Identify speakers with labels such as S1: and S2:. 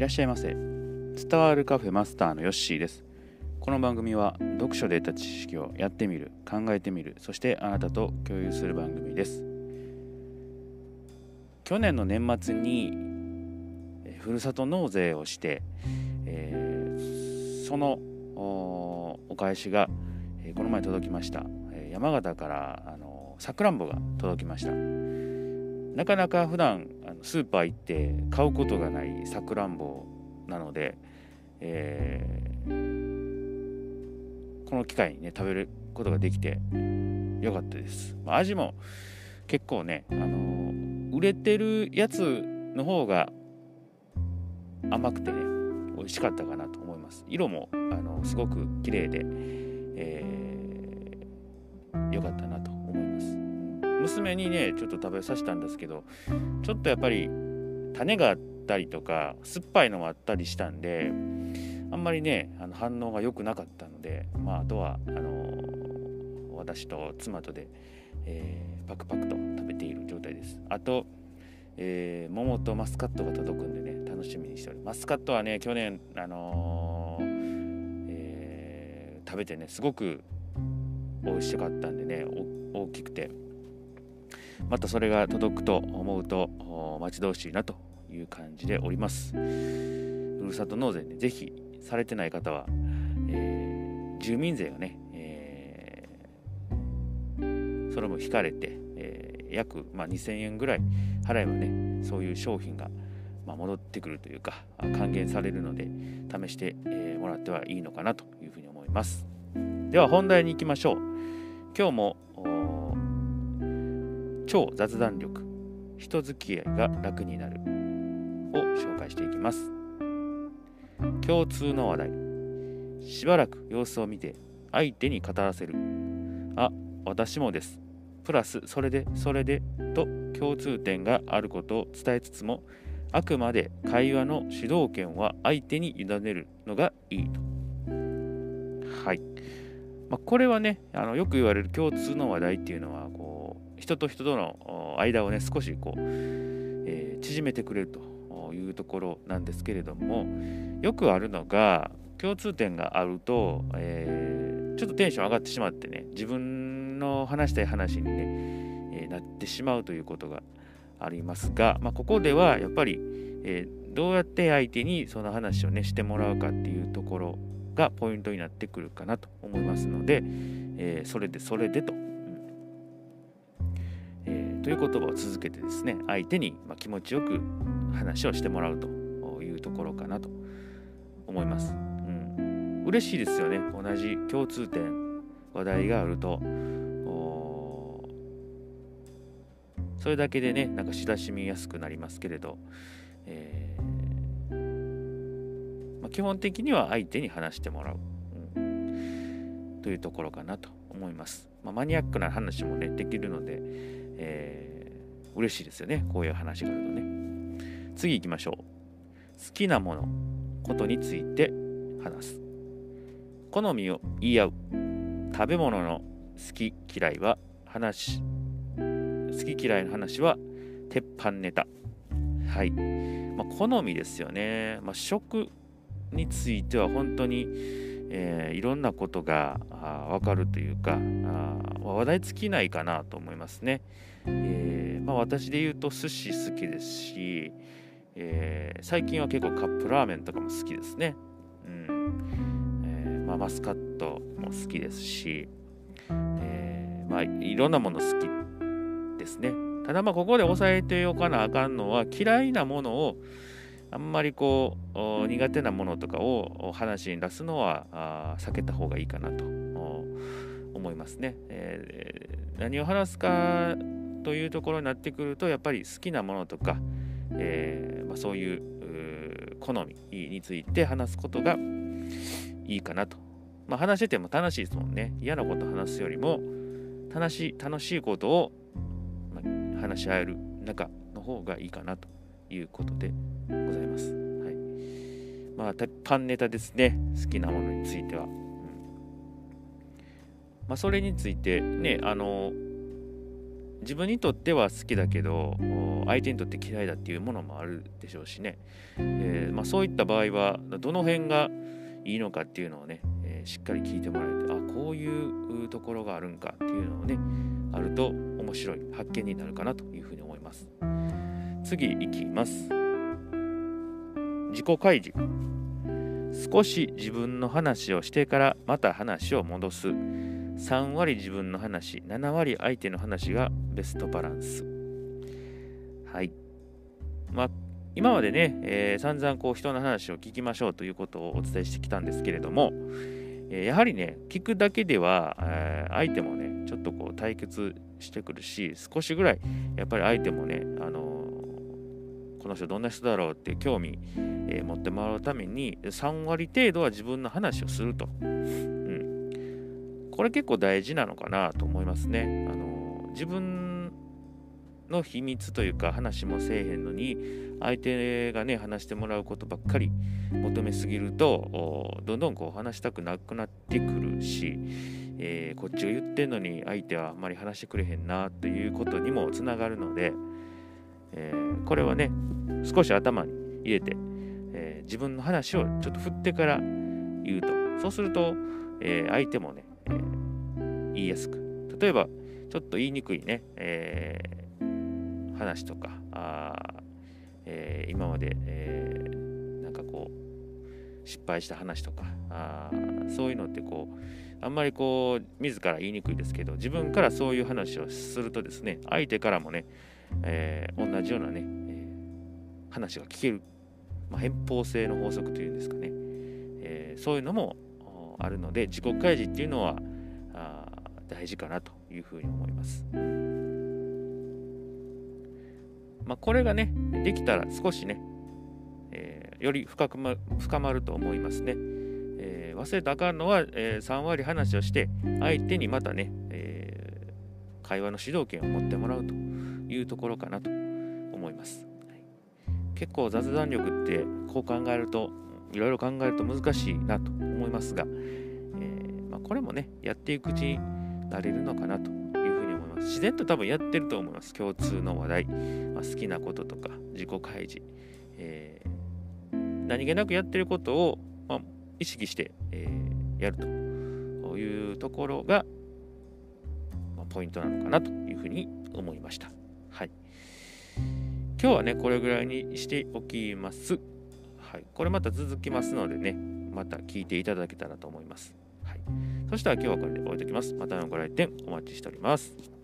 S1: いらっしゃいませ。伝わるカフェマスターのヨッシーです。この番組は読書で得た知識をやってみる考えてみるそしてあなたと共有する番組です。去年の年末にふるさと納税をして、えー、そのお返しが、この前届きました、山形からあのさくらんぼが届きました。なかなか普段スーパー行って買うことがないさくらんぼなので、えー、この機会にね食べることができてよかったです、ま、味も結構ね、あの売れてるやつの方が甘くてね美味しかったかなと思います。色もあのすごく綺麗で、えー、よかったな娘にねちょっと食べさせたんですけどちょっとやっぱり種があったりとか酸っぱいのもあったりしたんであんまりねあの反応が良くなかったので、まあ、あとはあの、私と妻とで、えー、パクパクと食べている状態です。あと、えー、桃とマスカットが届くんでね楽しみにしております。マスカットはね去年あのえ食べてねすごく美味しかったんでね大きくて。またそれが届くと思うと待ち遠しいなという感じでおります。ふるさと納税ねぜひされてない方は、えー、住民税がね、えー、それも引かれて、えー、約、まあ、2000円ぐらい払えばねそういう商品が、まあ、戻ってくるというか還元されるので試して、えもらってはいいのかなというふうに思います。では本題に行きましょう。今日も超雑談力。人付き合いが楽になる。を紹介していきます。共通の話題。しばらく様子を見て相手に語らせる。あ私もです。プラスそれでそれでと共通点があることを伝えつつもあくまで会話の主導権は相手に委ねるのがいいと。はい、まあ、これはねあのよく言われる共通の話題っていうのはこう人と人との間をね少しこう、えー、縮めてくれるというところなんですけれどもよくあるのが共通点があると、えー、ちょっとテンション上がってしまってね自分の話したい話にね、えー、なってしまうということがありますが、まあ、ここではやっぱり、えー、どうやって相手にその話をねしてもらうかっていうところがポイントになってくるかなと思いますので、えそれでそれでとという言葉を続けてですね相手に気持ちよく話をしてもらうというところかなと思います。うん、嬉しいですよね。同じ共通点話題があると。それだけでねなんか親しみやすくなりますけれど、えー。まあ、基本的には相手に話してもらう、うん、というところかなと思います。まあ、マニアックな話もねできるので、えー、嬉しいですよね。こういう話があるとね。次行きましょう。好きなもの。ことについて話す。好みを言い合う。食べ物の好き嫌いは話。好き嫌いの話は鉄板ネタ。はい、まあ、好みですよね、まあ、食については本当にえー、いろんなことが分かるというかあ話題尽きないかなと思いますね。えー、まあ、私で言うと寿司好きですし、えー、最近は結構カップラーメンとかも好きですね。うんえまあ、マスカットも好きですし、えまあ、いろんなもの好きですね。ただまあここで押さえておかなあかんのは嫌いなものをあんまりこう苦手なものとかを話に出すのは避けた方がいいかなと思いますね、えー、何を話すかというところになってくるとやっぱり好きなものとか、えー、まあ、そういう好みについて話すことがいいかなと、まあ、話してても楽しいですもんね。嫌なこと話すよりも楽しい楽しいことを、話し合える中の方がいいかなと。いうことでございます。はい。まあ、鉄板ネタですね。好きなものについては。うん、まあ、それについてね、あの、自分にとっては好きだけど相手にとって嫌いだっていうものもあるでしょうしね、えー、まあ、そういった場合はどの辺がいいのかっていうのをね、えー、しっかり聞いてもらえてあこういうところがあるんかっていうのをねあると面白い発見になるかなというふうに思います次いきます。自己開示。少し自分の話をしてからまた話を戻す。3割自分の話。7割相手の話がベストバランス。はい。まあ今までね、えー、散々こう人の話を聞きましょうということをお伝えしてきたんですけれども、えー、やはりね聞くだけでは、えー、相手もねちょっとこう対決してくるし少しぐらいやっぱり相手もね、あのこの人どんな人だろうって興味、え持ってもらうために3割程度は自分の話をすると、うん、これ結構大事なのかなと思いますね、あの自分の秘密というか話もせえへんのに相手がね話してもらうことばっかり求めすぎるとどんどんこう話したくなくなってくるし、えー、こっちが言ってんのに相手はあんまり話してくれへんなということにもつながるので、えー、これはね少し頭に入れて、えー、自分の話をちょっと振ってから言うと。そうすると、え相手もね、え言いやすく。例えばちょっと言いにくいね、え話とかあ、え今まで、えなんかこう失敗した話とかあそういうのってこうあんまりこう自ら言いにくいですけど自分からそういう話をするとですね相手からもね、えー、同じようなね、えー、話が聞ける、まあ、偏方性の法則というんですかね、えー、そういうのもあるので自己開示っていうのはあ大事かなというふうに思います。まあ、これがねできたら少しね、えより深く、ま、深まると思いますね。忘れたあかんのは、えー、3割話をして相手にまたね、えー、会話の主導権を持ってもらうというところかなと思います、はい、結構雑談力ってこう考えるといろいろ考えると難しいなと思いますが、えー、まあ、これもねやっていくうちになれるのかなというふうに思います。自然と多分やってると思います。共通の話題、まあ、好きなこととか自己開示、え何気なくやってることをま意識して、えー、やると。いうところが、ま、ポイントなのかなというふうに思いました。はい。今日はね、これぐらいにしておきます。はい。これまた続きますのでね、また聞いていただけたらと思います。はい。そしたら今日はこれで終えておきます。またのご来店お待ちしております。